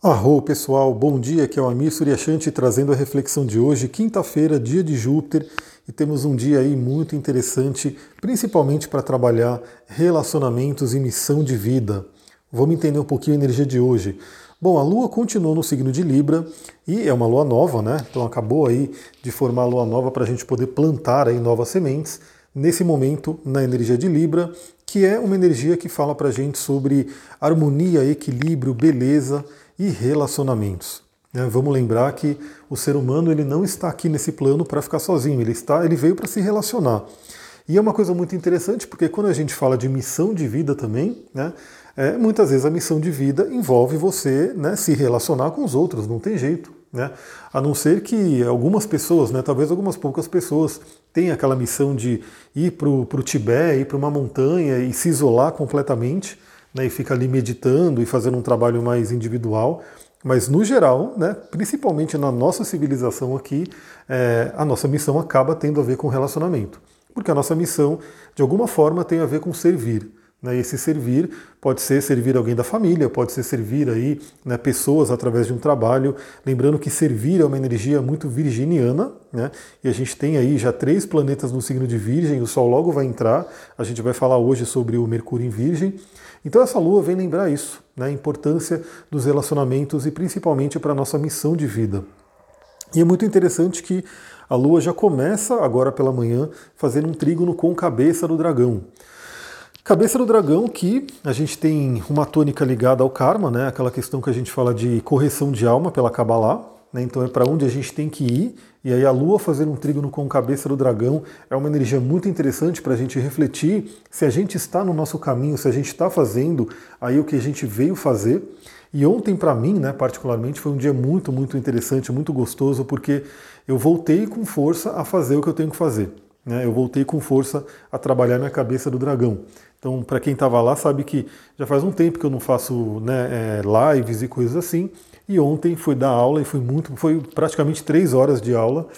Arro pessoal, bom dia, aqui é o Amir Suryashanti trazendo a reflexão de hoje, quinta-feira, dia de Júpiter, e temos um dia aí muito interessante, principalmente para trabalhar relacionamentos e missão de vida. Vamos entender um pouquinho a energia de hoje. Bom, a Lua continuou no signo de Libra e é uma Lua nova, né? Então acabou aí de formar a Lua nova para a gente poder plantar aí novas sementes. Nesse momento, na energia de Libra, que é uma energia que fala para a gente sobre harmonia, equilíbrio, beleza e relacionamentos. Né? Vamos lembrar que o ser humano ele não está aqui nesse plano para ficar sozinho, ele está, ele veio para se relacionar. E é uma coisa muito interessante porque quando a gente fala de missão de vida também, né, é, muitas vezes a missão de vida envolve você né, se relacionar com os outros, não tem jeito. Né? A não ser que algumas pessoas, né, talvez algumas poucas pessoas, tenham aquela missão de ir para o Tibete, ir para uma montanha e se isolar completamente né, e fica ali meditando e fazendo um trabalho mais individual. Mas no geral, né, principalmente na nossa civilização aqui, é, a nossa missão acaba tendo a ver com relacionamento. Porque a nossa missão, de alguma forma, tem a ver com servir. Né? E esse servir pode ser servir alguém da família, pode ser servir aí né, pessoas através de um trabalho. Lembrando que servir é uma energia muito virginiana, né? e a gente tem aí já três planetas no signo de Virgem, o Sol logo vai entrar, a gente vai falar hoje sobre o Mercúrio em Virgem. Então essa lua vem lembrar isso, né? a importância dos relacionamentos e principalmente para a nossa missão de vida. E é muito interessante que a lua já começa agora pela manhã fazendo um trígono com cabeça do dragão. Cabeça do dragão que a gente tem uma tônica ligada ao karma, né? Aquela questão que a gente fala de correção de alma pela Kabbalah, né? Então é para onde a gente tem que ir. E aí a Lua fazer um trígono com cabeça do dragão é uma energia muito interessante para a gente refletir se a gente está no nosso caminho, se a gente está fazendo aí o que a gente veio fazer. E ontem para mim, né, particularmente, foi um dia muito, muito interessante, muito gostoso, porque eu voltei com força a fazer o que eu tenho que fazer. Né? Eu voltei com força a trabalhar minha cabeça do dragão. Então, para quem estava lá, sabe que já faz um tempo que eu não faço né, é, lives e coisas assim. E ontem fui dar aula e foi muito, foi praticamente três horas de aula.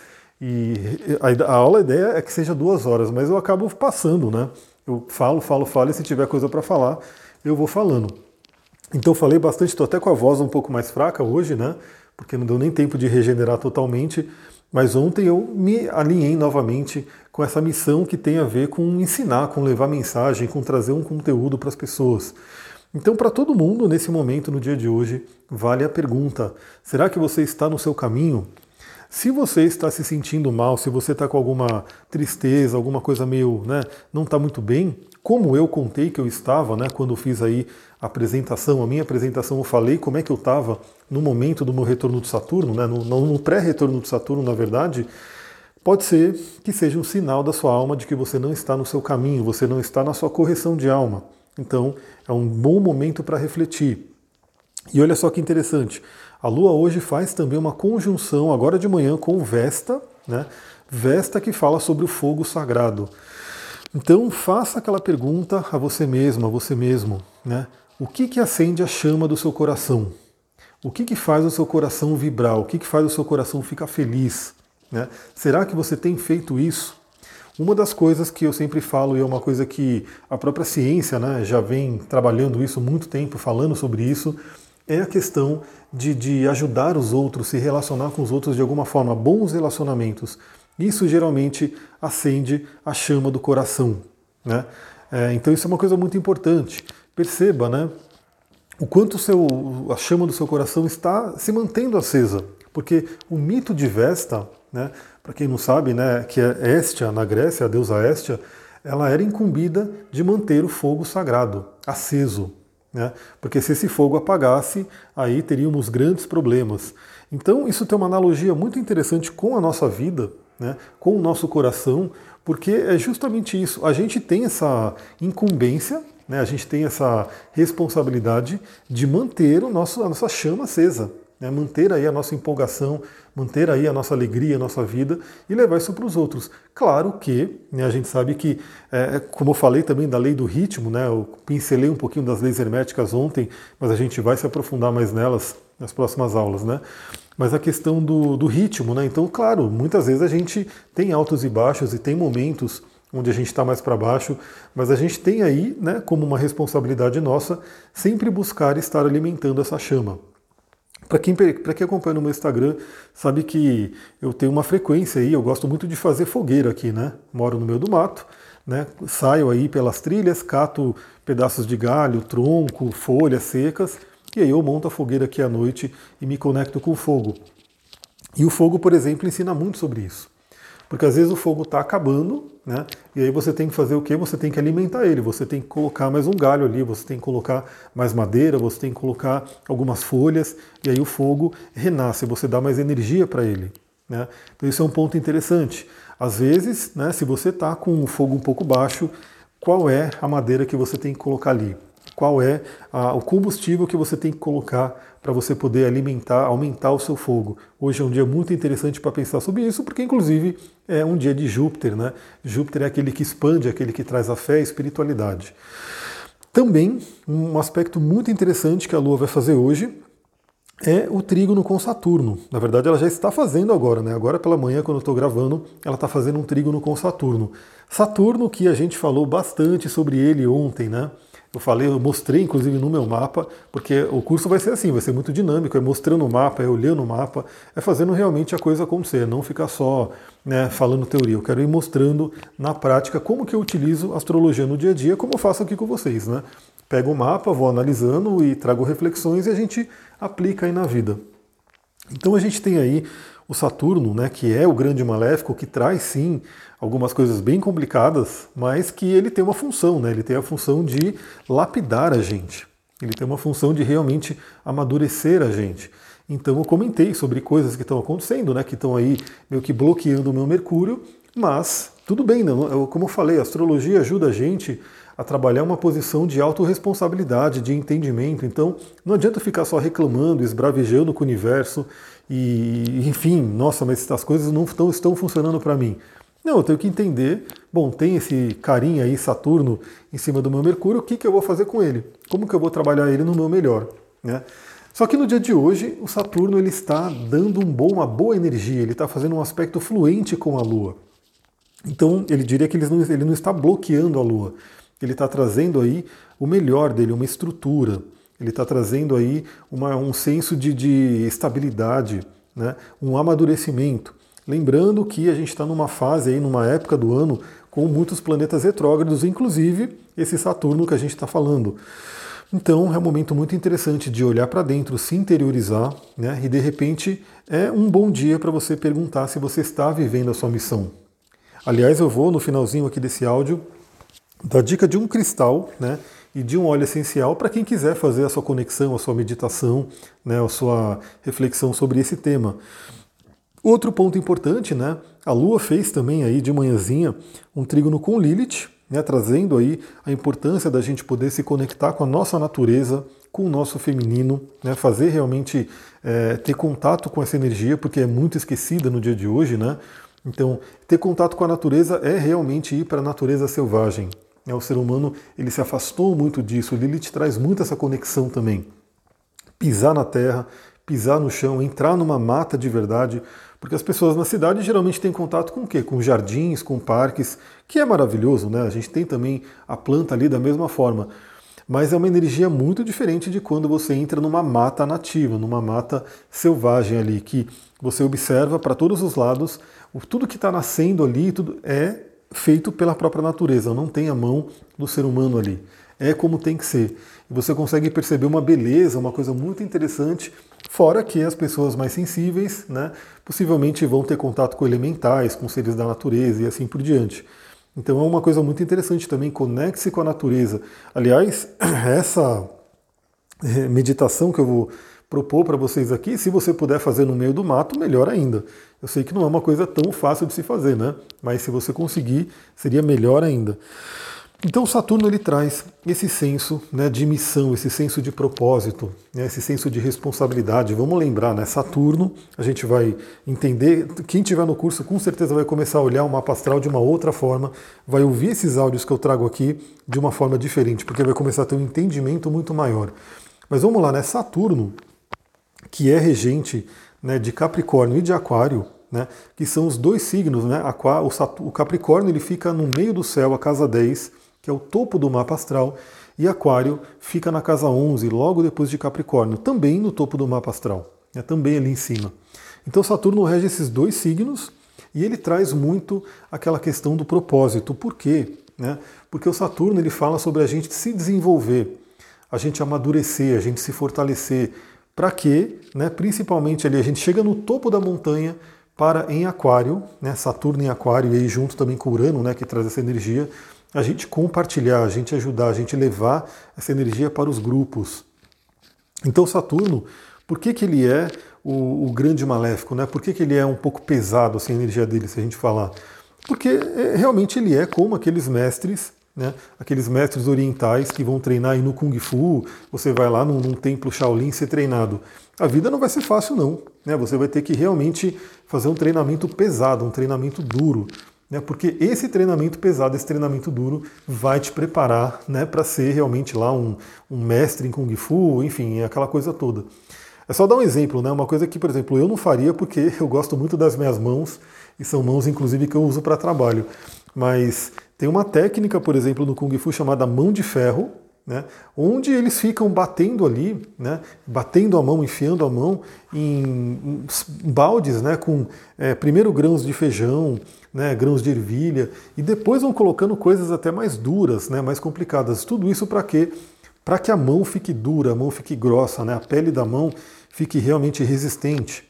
E a, a aula, a ideia é que seja duas horas, mas eu acabo passando, né? Eu falo, falo, falo, e se tiver coisa para falar, eu vou falando. Então falei bastante, estou até com a voz um pouco mais fraca hoje, né? Porque não deu nem tempo de regenerar totalmente. Mas ontem eu me alinhei novamente com essa missão que tem a ver com ensinar, com levar mensagem, com trazer um conteúdo para as pessoas. Então, para todo mundo, nesse momento, no dia de hoje, vale a pergunta: será que você está no seu caminho? Se você está se sentindo mal, se você está com alguma tristeza, alguma coisa meio, né, não está muito bem, como eu contei que eu estava, né, quando fiz aí a apresentação, a minha apresentação, eu falei como é que eu estava no momento do meu retorno de Saturno, né, no, no pré-retorno de Saturno, na verdade, pode ser que seja um sinal da sua alma de que você não está no seu caminho, você não está na sua correção de alma. Então, é um bom momento para refletir. E olha só que interessante, a Lua hoje faz também uma conjunção, agora de manhã, com Vesta, né? Vesta que fala sobre o fogo sagrado. Então faça aquela pergunta a você mesmo, a você mesmo, né? O que, que acende a chama do seu coração? O que, que faz o seu coração vibrar? O que, que faz o seu coração ficar feliz? Né? Será que você tem feito isso? Uma das coisas que eu sempre falo, e é uma coisa que a própria ciência né, já vem trabalhando isso muito tempo, falando sobre isso, é a questão de, de ajudar os outros, se relacionar com os outros de alguma forma, bons relacionamentos. Isso geralmente acende a chama do coração. Né? É, então isso é uma coisa muito importante. Perceba né, o quanto seu, a chama do seu coração está se mantendo acesa. Porque o mito de Vesta, né, para quem não sabe, né, que é Estia, na Grécia, a deusa Estia, ela era incumbida de manter o fogo sagrado aceso. Né? Porque se esse fogo apagasse, aí teríamos grandes problemas. Então, isso tem uma analogia muito interessante com a nossa vida, né, com o nosso coração, porque é justamente isso. A gente tem essa incumbência, né, a gente tem essa responsabilidade de manter o nosso, a nossa chama acesa, né, manter aí a nossa empolgação, manter aí a nossa alegria, a nossa vida e levar isso para os outros. Claro que né, a gente sabe que, é, como eu falei também da lei do ritmo, né, eu pincelei um pouquinho das leis herméticas ontem, mas a gente vai se aprofundar mais nelas nas próximas aulas, né? mas a questão do, do ritmo, né? Então, claro, muitas vezes a gente tem altos e baixos e tem momentos onde a gente está mais para baixo, mas a gente tem aí, né, como uma responsabilidade nossa, sempre buscar estar alimentando essa chama. Para quem, quem acompanha no meu Instagram, sabe que eu tenho uma frequência aí, eu gosto muito de fazer fogueira aqui, né? Moro no meio do mato, né? Saio aí pelas trilhas, cato pedaços de galho, tronco, folhas secas, e aí eu monto a fogueira aqui à noite e me conecto com o fogo. E o fogo, por exemplo, ensina muito sobre isso. Porque às vezes o fogo está acabando, né? E aí você tem que fazer o quê? Você tem que alimentar ele, você tem que colocar mais um galho ali, você tem que colocar mais madeira, você tem que colocar algumas folhas, e aí o fogo renasce, você dá mais energia para ele. Né? Então isso é um ponto interessante. Às vezes, né, se você está com o fogo um pouco baixo, qual é a madeira que você tem que colocar ali? Qual é a, o combustível que você tem que colocar para você poder alimentar, aumentar o seu fogo. Hoje é um dia muito interessante para pensar sobre isso, porque inclusive é um dia de Júpiter, né? Júpiter é aquele que expande, aquele que traz a fé e a espiritualidade. Também um aspecto muito interessante que a Lua vai fazer hoje é o trígono com Saturno. Na verdade, ela já está fazendo agora, né? Agora pela manhã, quando eu estou gravando, ela está fazendo um trígono com Saturno. Saturno, que a gente falou bastante sobre ele ontem, né? Eu falei, eu mostrei inclusive no meu mapa, porque o curso vai ser assim, vai ser muito dinâmico, é mostrando o mapa, é olhando o mapa, é fazendo realmente a coisa acontecer, não ficar só né, falando teoria. Eu quero ir mostrando na prática como que eu utilizo astrologia no dia a dia, como eu faço aqui com vocês, né? Pego o mapa, vou analisando e trago reflexões e a gente aplica aí na vida. Então a gente tem aí o Saturno, né, que é o grande maléfico, que traz sim algumas coisas bem complicadas, mas que ele tem uma função, né? Ele tem a função de lapidar a gente. Ele tem uma função de realmente amadurecer a gente. Então eu comentei sobre coisas que estão acontecendo, né? Que estão aí meio que bloqueando o meu Mercúrio, mas tudo bem, não? Eu, como eu falei, a astrologia ajuda a gente a trabalhar uma posição de autorresponsabilidade, de entendimento. Então, não adianta ficar só reclamando, esbravejando com o universo e, enfim, nossa, mas as coisas não estão funcionando para mim. Não, eu tenho que entender, bom, tem esse carinha aí, Saturno, em cima do meu Mercúrio, o que, que eu vou fazer com ele? Como que eu vou trabalhar ele no meu melhor? Né? Só que no dia de hoje, o Saturno ele está dando um bom, uma boa energia, ele está fazendo um aspecto fluente com a Lua. Então, ele diria que ele não, ele não está bloqueando a Lua, ele está trazendo aí o melhor dele, uma estrutura, ele está trazendo aí uma, um senso de, de estabilidade, né? um amadurecimento. Lembrando que a gente está numa fase aí, numa época do ano, com muitos planetas retrógrados, inclusive esse Saturno que a gente está falando. Então é um momento muito interessante de olhar para dentro, se interiorizar, né? E de repente é um bom dia para você perguntar se você está vivendo a sua missão. Aliás, eu vou no finalzinho aqui desse áudio dar dica de um cristal, né? E de um óleo essencial para quem quiser fazer a sua conexão, a sua meditação, né? A sua reflexão sobre esse tema. Outro ponto importante, né? A Lua fez também aí de manhãzinha um trígono com Lilith, né, trazendo aí a importância da gente poder se conectar com a nossa natureza, com o nosso feminino, né, fazer realmente é, ter contato com essa energia, porque é muito esquecida no dia de hoje, né? Então, ter contato com a natureza é realmente ir para a natureza selvagem. É, o ser humano ele se afastou muito disso. Lilith traz muito essa conexão também. Pisar na terra, pisar no chão, entrar numa mata de verdade, porque as pessoas na cidade geralmente têm contato com o quê? Com jardins, com parques, que é maravilhoso, né? A gente tem também a planta ali da mesma forma. Mas é uma energia muito diferente de quando você entra numa mata nativa, numa mata selvagem ali, que você observa para todos os lados, tudo que está nascendo ali tudo é feito pela própria natureza, não tem a mão do ser humano ali. É como tem que ser. Você consegue perceber uma beleza, uma coisa muito interessante Fora que as pessoas mais sensíveis, né, possivelmente vão ter contato com elementais, com seres da natureza e assim por diante. Então é uma coisa muito interessante também, conecte-se com a natureza. Aliás, essa eh, meditação que eu vou propor para vocês aqui, se você puder fazer no meio do mato, melhor ainda. Eu sei que não é uma coisa tão fácil de se fazer, né? Mas se você conseguir, seria melhor ainda. Então Saturno ele traz esse senso né, de missão, esse senso de propósito, né, esse senso de responsabilidade. Vamos lembrar, né? Saturno, a gente vai entender. Quem tiver no curso com certeza vai começar a olhar o mapa astral de uma outra forma, vai ouvir esses áudios que eu trago aqui de uma forma diferente, porque vai começar a ter um entendimento muito maior. Mas vamos lá, né? Saturno, que é regente né, de Capricórnio e de Aquário, né, que são os dois signos, né? O Capricórnio ele fica no meio do céu, a casa 10 que é o topo do mapa astral, e Aquário fica na casa 11, logo depois de Capricórnio, também no topo do mapa astral. né, também ali em cima. Então Saturno rege esses dois signos e ele traz muito aquela questão do propósito. Por quê? Né? Porque o Saturno ele fala sobre a gente se desenvolver, a gente amadurecer, a gente se fortalecer. Para quê? Né? Principalmente ali a gente chega no topo da montanha para em Aquário, né? Saturno em Aquário e aí junto também com Urano, né? que traz essa energia, a gente compartilhar, a gente ajudar, a gente levar essa energia para os grupos. Então Saturno, por que, que ele é o, o grande maléfico, né? Por que, que ele é um pouco pesado assim, a energia dele, se a gente falar? Porque é, realmente ele é como aqueles mestres, né? aqueles mestres orientais que vão treinar aí no Kung Fu, você vai lá num, num templo Shaolin ser treinado. A vida não vai ser fácil não, né? Você vai ter que realmente fazer um treinamento pesado, um treinamento duro, né? Porque esse treinamento pesado, esse treinamento duro, vai te preparar, né, para ser realmente lá um, um mestre em Kung Fu, enfim, aquela coisa toda. É só dar um exemplo, né? Uma coisa que, por exemplo, eu não faria porque eu gosto muito das minhas mãos e são mãos, inclusive, que eu uso para trabalho. Mas tem uma técnica, por exemplo, no Kung Fu chamada mão de ferro, né, onde eles ficam batendo ali, né, batendo a mão, enfiando a mão em baldes né, com é, primeiro grãos de feijão, né, grãos de ervilha, e depois vão colocando coisas até mais duras, né, mais complicadas. Tudo isso para quê? Para que a mão fique dura, a mão fique grossa, né, a pele da mão fique realmente resistente.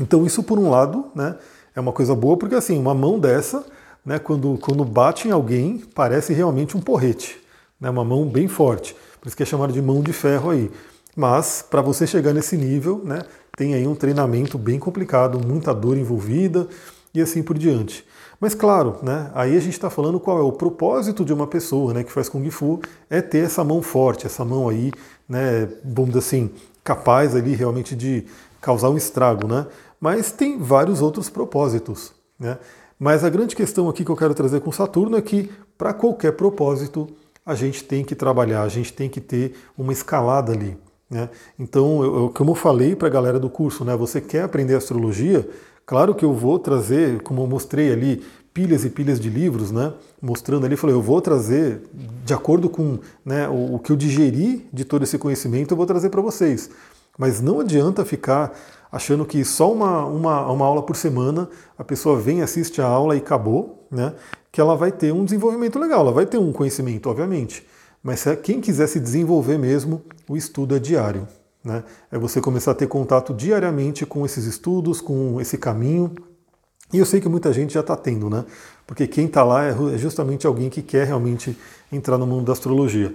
Então isso por um lado, né, é uma coisa boa porque assim uma mão dessa, né, quando, quando bate em alguém parece realmente um porrete, né, uma mão bem forte. Por isso que é chamado de mão de ferro aí. Mas para você chegar nesse nível, né, tem aí um treinamento bem complicado, muita dor envolvida e assim por diante. Mas claro, né, aí a gente está falando qual é o propósito de uma pessoa né, que faz Kung Fu, é ter essa mão forte, essa mão aí, né, vamos dizer assim, capaz ali realmente de causar um estrago, né? Mas tem vários outros propósitos, né? Mas a grande questão aqui que eu quero trazer com Saturno é que para qualquer propósito a gente tem que trabalhar, a gente tem que ter uma escalada ali. Né? Então, eu, como eu falei para a galera do curso, né, você quer aprender astrologia? Claro que eu vou trazer, como eu mostrei ali, pilhas e pilhas de livros, né? Mostrando ali, falei, eu vou trazer, de acordo com né, o, o que eu digeri de todo esse conhecimento, eu vou trazer para vocês. Mas não adianta ficar achando que só uma, uma, uma aula por semana a pessoa vem, assiste a aula e acabou, né? Que ela vai ter um desenvolvimento legal, ela vai ter um conhecimento, obviamente. Mas quem quiser se desenvolver mesmo, o estudo é diário. Né? É você começar a ter contato diariamente com esses estudos, com esse caminho, e eu sei que muita gente já está tendo, né? Porque quem está lá é, é justamente alguém que quer realmente entrar no mundo da astrologia.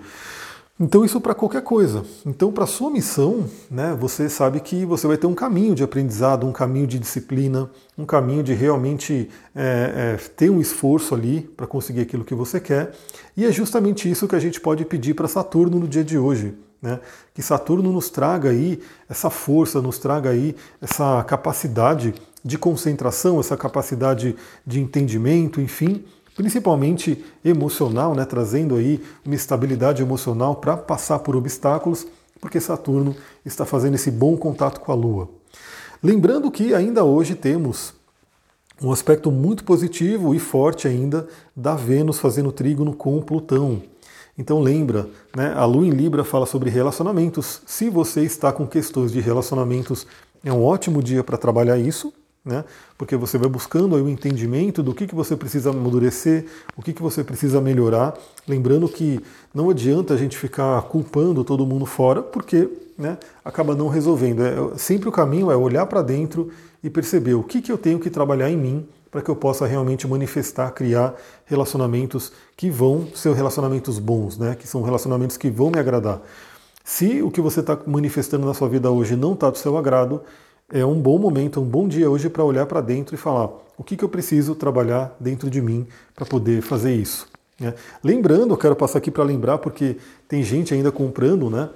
Então isso para qualquer coisa. Então para sua missão, né, você sabe que você vai ter um caminho de aprendizado, um caminho de disciplina, um caminho de realmente é, é, ter um esforço ali para conseguir aquilo que você quer. E é justamente isso que a gente pode pedir para Saturno no dia de hoje. Né? Que Saturno nos traga aí essa força, nos traga aí essa capacidade de concentração, essa capacidade de entendimento, enfim, principalmente emocional, né, trazendo aí uma estabilidade emocional para passar por obstáculos, porque Saturno está fazendo esse bom contato com a Lua. Lembrando que ainda hoje temos um aspecto muito positivo e forte ainda da Vênus fazendo trígono com Plutão. Então lembra, né, a Lua em Libra fala sobre relacionamentos. Se você está com questões de relacionamentos, é um ótimo dia para trabalhar isso né? porque você vai buscando aí o entendimento do que, que você precisa amadurecer, o que, que você precisa melhorar. Lembrando que não adianta a gente ficar culpando todo mundo fora, porque né, acaba não resolvendo. É, sempre o caminho é olhar para dentro e perceber o que, que eu tenho que trabalhar em mim para que eu possa realmente manifestar, criar relacionamentos que vão ser relacionamentos bons, né? que são relacionamentos que vão me agradar. Se o que você está manifestando na sua vida hoje não está do seu agrado, é um bom momento, um bom dia hoje para olhar para dentro e falar o que, que eu preciso trabalhar dentro de mim para poder fazer isso. Né? Lembrando, eu quero passar aqui para lembrar, porque tem gente ainda comprando, né?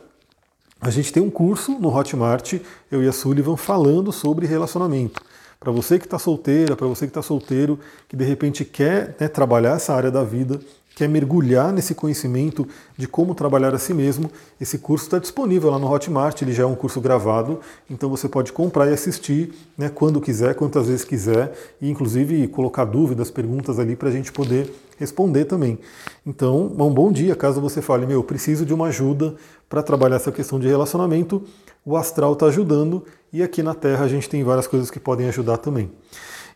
A gente tem um curso no Hotmart, eu e a Sullivan, falando sobre relacionamento. Para você que está solteira, para você que está solteiro, que de repente quer né, trabalhar essa área da vida, quer mergulhar nesse conhecimento de como trabalhar a si mesmo, esse curso está disponível lá no Hotmart, ele já é um curso gravado, então você pode comprar e assistir né, quando quiser, quantas vezes quiser, e inclusive colocar dúvidas, perguntas ali para a gente poder responder também. Então, um bom dia, caso você fale, meu, preciso de uma ajuda para trabalhar essa questão de relacionamento, o astral está ajudando e aqui na Terra a gente tem várias coisas que podem ajudar também.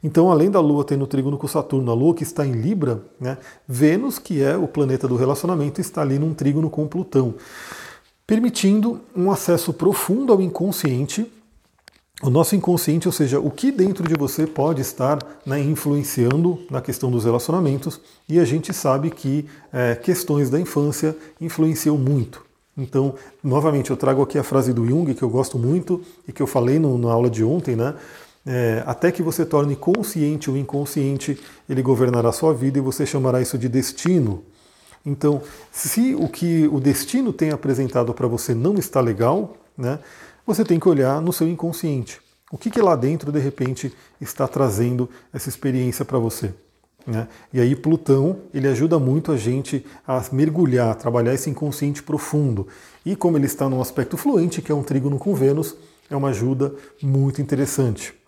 Então, além da Lua tendo trígono com Saturno, a Lua que está em Libra, né, Vênus, que é o planeta do relacionamento, está ali num trígono com Plutão, permitindo um acesso profundo ao inconsciente. O nosso inconsciente, ou seja, o que dentro de você pode estar né, influenciando na questão dos relacionamentos, e a gente sabe que é, questões da infância influenciam muito. Então, novamente, eu trago aqui a frase do Jung, que eu gosto muito e que eu falei no, na aula de ontem, né? É, até que você torne consciente o inconsciente, ele governará a sua vida e você chamará isso de destino. Então, se o que o destino tem apresentado para você não está legal, né, você tem que olhar no seu inconsciente. O que, que lá dentro, de repente, está trazendo essa experiência para você? Né? E aí Plutão ele ajuda muito a gente a mergulhar, a trabalhar esse inconsciente profundo. E como ele está num aspecto fluente, que é um trígono com Vênus, é uma ajuda muito interessante.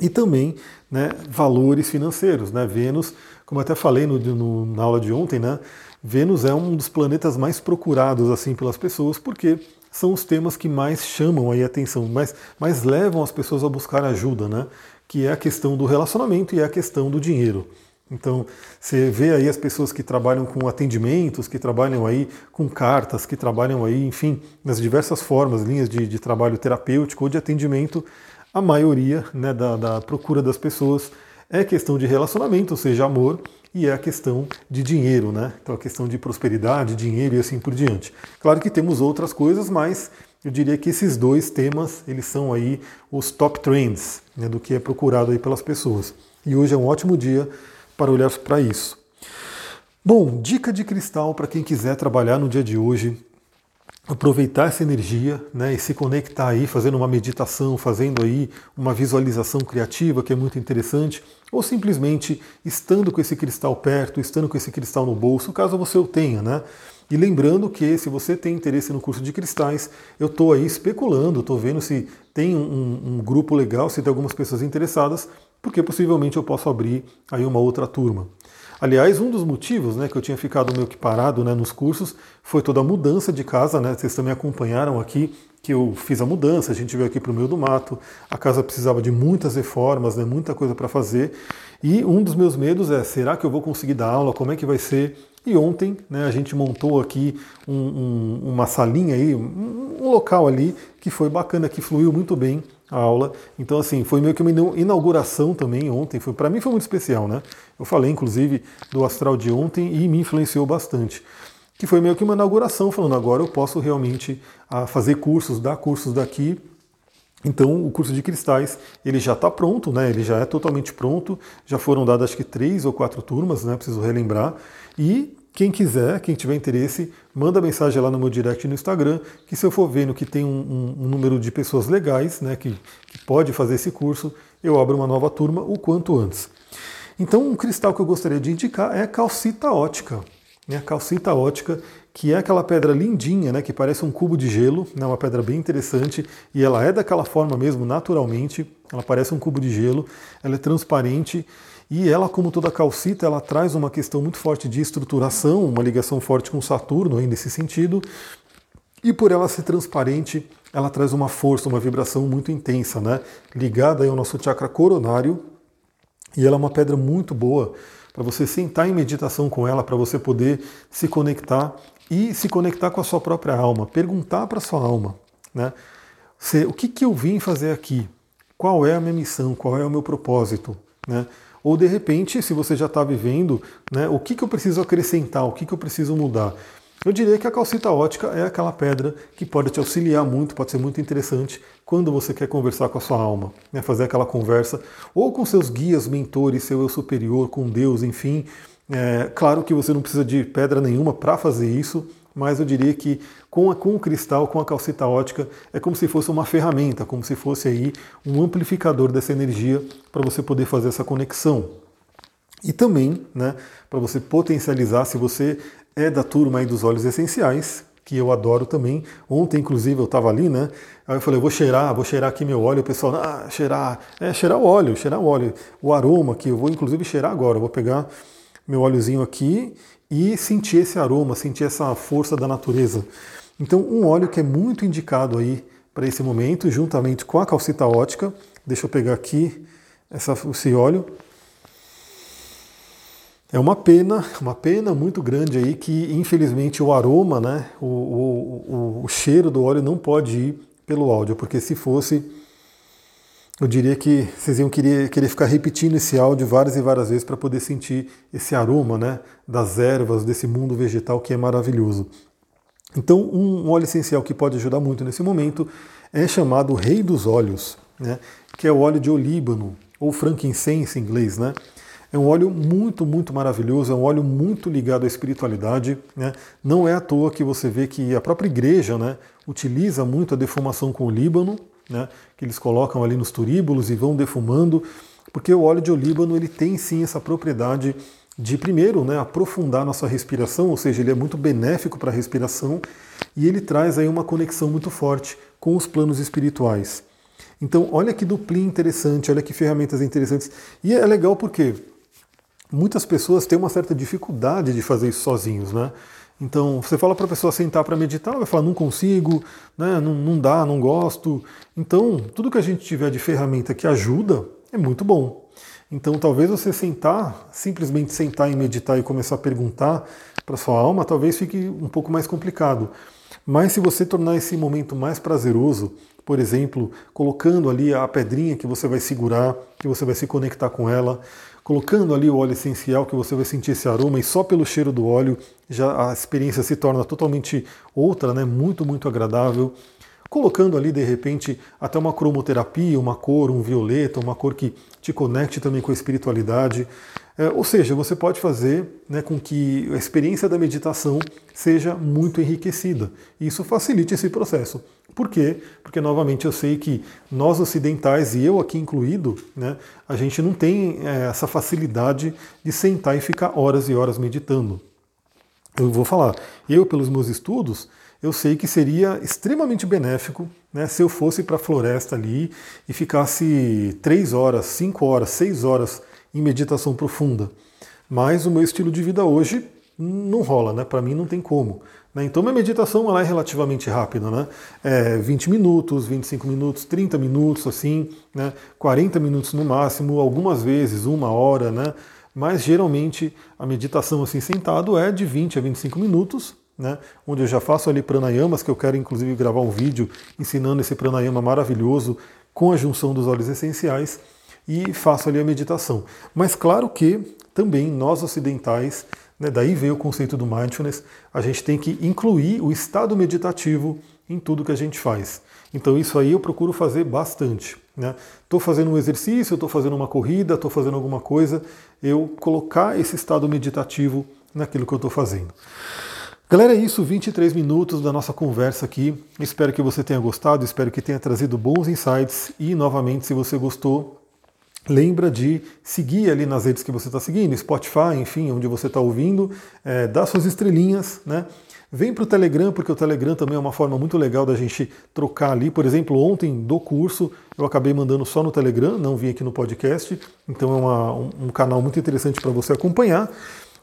E também né, valores financeiros. Né? Vênus, como até falei no, no, na aula de ontem, né, Vênus é um dos planetas mais procurados assim pelas pessoas, porque são os temas que mais chamam aí atenção, mais, mais levam as pessoas a buscar ajuda, né? que é a questão do relacionamento e a questão do dinheiro. Então, você vê aí as pessoas que trabalham com atendimentos, que trabalham aí com cartas, que trabalham aí, enfim, nas diversas formas, linhas de, de trabalho terapêutico ou de atendimento, a maioria né, da, da procura das pessoas é questão de relacionamento, ou seja, amor, e é a questão de dinheiro, né? Então a questão de prosperidade, dinheiro e assim por diante. Claro que temos outras coisas, mas eu diria que esses dois temas, eles são aí os top trends né, do que é procurado aí pelas pessoas. E hoje é um ótimo dia para olhar para isso. Bom, dica de cristal para quem quiser trabalhar no dia de hoje, aproveitar essa energia né, e se conectar aí, fazendo uma meditação, fazendo aí uma visualização criativa, que é muito interessante, ou simplesmente estando com esse cristal perto, estando com esse cristal no bolso, caso você o tenha, né? E lembrando que se você tem interesse no curso de cristais, eu estou aí especulando, estou vendo se tem um, um, grupo legal, se tem algumas pessoas interessadas, porque possivelmente eu posso abrir aí uma outra turma. Aliás, um dos motivos né, que eu tinha ficado meio que parado né, nos cursos foi toda a mudança de casa, né? Vocês também acompanharam aqui que eu fiz a mudança, a gente veio aqui para o meio do mato, a casa precisava de muitas reformas, né, muita coisa para fazer. E um dos meus medos é, será que eu vou conseguir dar aula? Como é que vai ser? E ontem né, a gente montou aqui um, um, uma salinha aí, um, um local ali que foi bacana, que fluiu muito bem a aula. Então, assim, foi meio que uma inauguração também ontem. Foi Para mim foi muito especial, né? Eu falei, inclusive, do astral de ontem e me influenciou bastante. Que foi meio que uma inauguração, falando agora eu posso realmente a, ah, fazer cursos, dar cursos daqui. Então, o curso de cristais, ele já está pronto, né? Ele já é totalmente pronto. Já foram dadas, acho que, três ou quatro turmas, né? Preciso relembrar. E quem quiser, quem tiver interesse, manda mensagem lá no meu direct no Instagram, que se eu for vendo que tem um, um, um número de pessoas legais, né, que, que, pode fazer esse curso, eu abro uma nova turma o quanto antes. Então, um cristal que eu gostaria de indicar é a calcita ótica. Né, a calcita ótica, que é aquela pedra lindinha, né, que parece um cubo de gelo, né, uma pedra bem interessante, e ela é daquela forma mesmo, naturalmente, ela parece um cubo de gelo, ela é transparente, e ela, como toda calcita, ela traz uma questão muito forte de estruturação, uma ligação forte com Saturno nesse sentido. E por ela ser transparente, ela traz uma força, uma vibração muito intensa, né? Ligada ao nosso chakra coronário. E ela é uma pedra muito boa para você sentar em meditação com ela, para você poder se conectar e se conectar com a sua própria alma, perguntar para a sua alma, né? o que, que eu vim fazer aqui? Qual é a minha missão? Qual é o meu propósito? Né? Ou de repente, se você já está vivendo, né, o que, que eu preciso acrescentar, o que, que eu preciso mudar? Eu diria que a calcita ótica é aquela pedra que pode te auxiliar muito, pode ser muito interessante quando você quer conversar com a sua alma, né, fazer aquela conversa, ou com seus guias, mentores, seu eu superior, com Deus, enfim. É, claro que você não precisa de pedra nenhuma para fazer isso, mas eu diria que com, a, com o cristal, com a calcita ótica, é como se fosse uma ferramenta, como se fosse aí um amplificador dessa energia para você poder fazer essa conexão. E também, né, para você potencializar, se você é da turma aí dos óleos essenciais, que eu adoro também. Ontem, inclusive, eu estava ali, né? Aí eu falei, vou cheirar, vou cheirar aqui meu óleo. O pessoal, ah, cheirar, é cheirar o óleo, cheirar o óleo. O aroma que eu vou inclusive cheirar agora. Eu vou pegar meu óleozinho aqui e sentir esse aroma, sentir essa força da natureza. Então, um óleo que é muito indicado aí para esse momento, juntamente com a calcita ótica. Deixa eu pegar aqui essa, esse óleo. É uma pena, uma pena muito grande aí que infelizmente o aroma, né, o, o, o, cheiro do óleo não pode ir pelo áudio, porque se fosse, eu diria que vocês iam querer, querer ficar repetindo esse áudio várias e várias vezes para poder sentir esse aroma né, das ervas, desse mundo vegetal que é maravilhoso. Então, um óleo essencial que pode ajudar muito nesse momento é chamado Rei dos Óleos, né, que é o óleo de olíbano, ou frankincense em inglês, né? É um óleo muito, muito maravilhoso, é um óleo muito ligado à espiritualidade. Né? Não é à toa que você vê que a própria igreja né, utiliza muito a defumação com o líbano, né, que eles colocam ali nos turíbulos e vão defumando, porque o óleo de olíbano ele tem sim essa propriedade de, primeiro, né, aprofundar nossa respiração, ou seja, ele é muito benéfico para a respiração e ele traz aí uma conexão muito forte com os planos espirituais. Então, olha que duplinha interessante, olha que ferramentas interessantes. E é legal porque muitas pessoas têm uma certa dificuldade de fazer isso sozinhos, né? Então, você fala para a pessoa sentar para meditar, ela vai falar, não consigo, né? não, não dá, não gosto. Então, tudo que a gente tiver de ferramenta que ajuda é muito bom. Então, talvez você sentar, simplesmente sentar e meditar e começar a perguntar para sua alma, talvez fique um pouco mais complicado. Mas se você tornar esse momento mais prazeroso, por exemplo, colocando ali a pedrinha que você vai segurar, que você vai se conectar com ela, colocando ali o óleo essencial que você vai sentir esse aroma e só pelo cheiro do óleo já a experiência se torna totalmente outra, né? Muito, muito agradável. Colocando ali de repente até uma cromoterapia, uma cor, um violeta, uma cor que te conecte também com a espiritualidade. É, ou seja, você pode fazer né, com que a experiência da meditação seja muito enriquecida. E isso facilite esse processo. Por quê? Porque, novamente, eu sei que nós ocidentais, e eu aqui incluído, né, a gente não tem é, essa facilidade de sentar e ficar horas e horas meditando. Eu vou falar, eu, pelos meus estudos, eu sei que seria extremamente benéfico né, se eu fosse para a floresta ali e ficasse três horas, cinco horas, seis horas em meditação profunda. Mas o meu estilo de vida hoje não rola, né? Para mim não tem como. Né? Então minha meditação ela é relativamente rápida, né? É 20 minutos, 25 minutos, 30 minutos, assim, né? 40 minutos no máximo, algumas vezes uma hora, né? Mas geralmente a meditação assim sentado é de 20 a 25 minutos, né, onde eu já faço ali pranayamas, que eu quero inclusive gravar um vídeo ensinando esse pranayama maravilhoso com a junção dos óleos essenciais e faço ali a meditação. Mas claro que também nós ocidentais, né, daí veio o conceito do mindfulness, a gente tem que incluir o estado meditativo em tudo que a gente faz. Então isso aí eu procuro fazer bastante. Estou né? fazendo um exercício, estou fazendo uma corrida, estou fazendo alguma coisa, eu colocar esse estado meditativo naquilo que eu estou fazendo. Galera, é isso, 23 minutos da nossa conversa aqui. Espero que você tenha gostado, espero que tenha trazido bons insights e, novamente, se você gostou, Lembra de seguir ali nas redes que você está seguindo, Spotify, enfim, onde você está ouvindo, é, dá suas estrelinhas, né? Vem para o Telegram, porque o Telegram também é uma forma muito legal da gente trocar ali. Por exemplo, ontem do curso eu acabei mandando só no Telegram, não vim aqui no podcast, então é uma, um, um canal muito interessante para você acompanhar.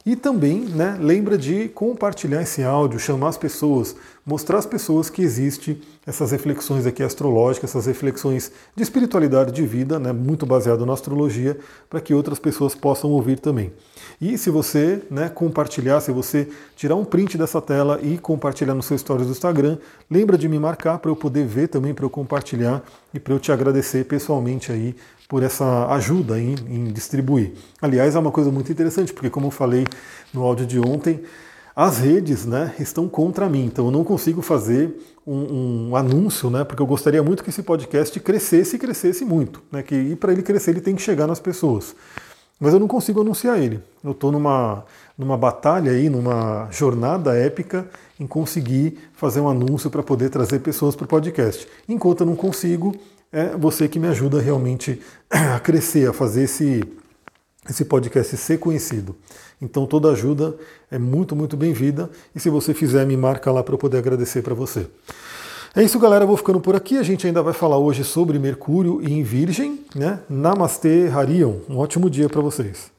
E também né, lembra de compartilhar esse áudio, chamar as pessoas, mostrar às pessoas que existe essas reflexões aqui astrológicas, essas reflexões de espiritualidade de vida, né, muito baseado na astrologia, para que outras pessoas possam ouvir também. E se você né, compartilhar, se você tirar um print dessa tela e compartilhar no seu stories do Instagram, lembra de me marcar para eu poder ver também, para eu compartilhar e para eu te agradecer pessoalmente aí por essa ajuda em, em, distribuir. Aliás, é uma coisa muito interessante, porque como eu falei no áudio de ontem, as redes né, estão contra mim, então eu não consigo fazer um, um anúncio, né, porque eu gostaria muito que esse podcast crescesse e crescesse muito. Né, que, e para ele crescer, ele tem que chegar nas pessoas. Mas eu não consigo anunciar ele. Eu estou numa, numa batalha aí, numa jornada épica em conseguir fazer um anúncio para poder trazer pessoas para o podcast. Enquanto eu não consigo, é você que me ajuda realmente a crescer, a fazer esse, esse podcast ser conhecido. Então toda ajuda é muito, muito bem-vinda. E se você fizer, me marca lá para eu poder agradecer para você. É isso, galera. Eu vou ficando por aqui. A gente ainda vai falar hoje sobre Mercúrio em Virgem, né? Namastê, Harion. Um ótimo dia para vocês.